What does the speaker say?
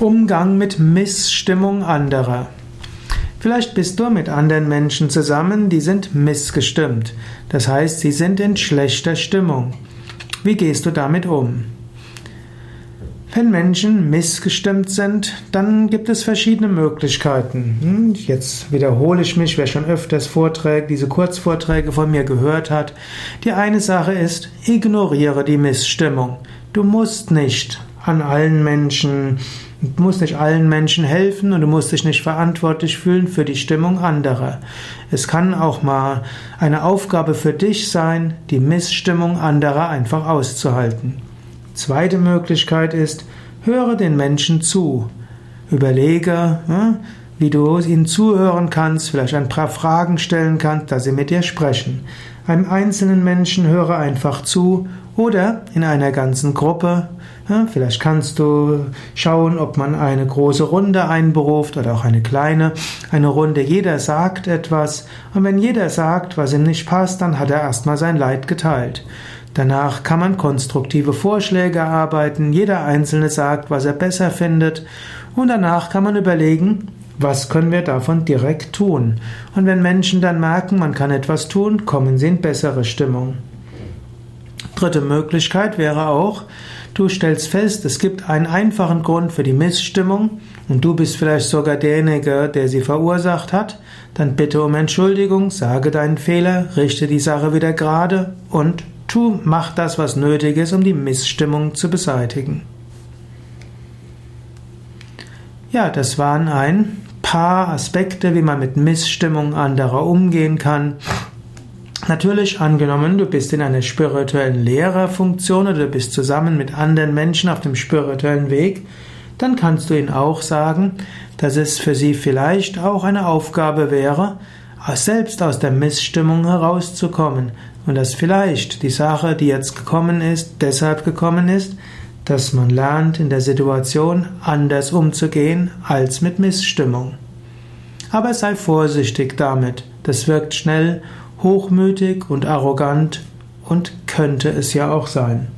Umgang mit Missstimmung anderer. Vielleicht bist du mit anderen Menschen zusammen, die sind missgestimmt. Das heißt, sie sind in schlechter Stimmung. Wie gehst du damit um? Wenn Menschen missgestimmt sind, dann gibt es verschiedene Möglichkeiten. Hm, jetzt wiederhole ich mich, wer schon öfters Vorträge, diese Kurzvorträge von mir gehört hat. Die eine Sache ist, ignoriere die Missstimmung. Du musst nicht an allen Menschen Du musst nicht allen Menschen helfen und du musst dich nicht verantwortlich fühlen für die Stimmung anderer. Es kann auch mal eine Aufgabe für dich sein, die Missstimmung anderer einfach auszuhalten. Zweite Möglichkeit ist, höre den Menschen zu. Überlege, wie du ihnen zuhören kannst, vielleicht ein paar Fragen stellen kannst, dass sie mit dir sprechen. Einem einzelnen Menschen höre einfach zu oder in einer ganzen Gruppe. Vielleicht kannst du schauen, ob man eine große Runde einberuft oder auch eine kleine. Eine Runde, jeder sagt etwas und wenn jeder sagt, was ihm nicht passt, dann hat er erstmal sein Leid geteilt. Danach kann man konstruktive Vorschläge erarbeiten, jeder Einzelne sagt, was er besser findet und danach kann man überlegen, was können wir davon direkt tun? Und wenn Menschen dann merken, man kann etwas tun, kommen sie in bessere Stimmung. Dritte Möglichkeit wäre auch, du stellst fest, es gibt einen einfachen Grund für die Missstimmung und du bist vielleicht sogar derjenige, der sie verursacht hat, dann bitte um Entschuldigung, sage deinen Fehler, richte die Sache wieder gerade und tu, mach das, was nötig ist, um die Missstimmung zu beseitigen. Ja, das waren ein paar Aspekte, wie man mit Missstimmung anderer umgehen kann. Natürlich angenommen, du bist in einer spirituellen Lehrerfunktion oder du bist zusammen mit anderen Menschen auf dem spirituellen Weg, dann kannst du ihnen auch sagen, dass es für sie vielleicht auch eine Aufgabe wäre, selbst aus der Missstimmung herauszukommen und dass vielleicht die Sache, die jetzt gekommen ist, deshalb gekommen ist, dass man lernt, in der Situation anders umzugehen als mit Missstimmung. Aber sei vorsichtig damit, das wirkt schnell hochmütig und arrogant und könnte es ja auch sein.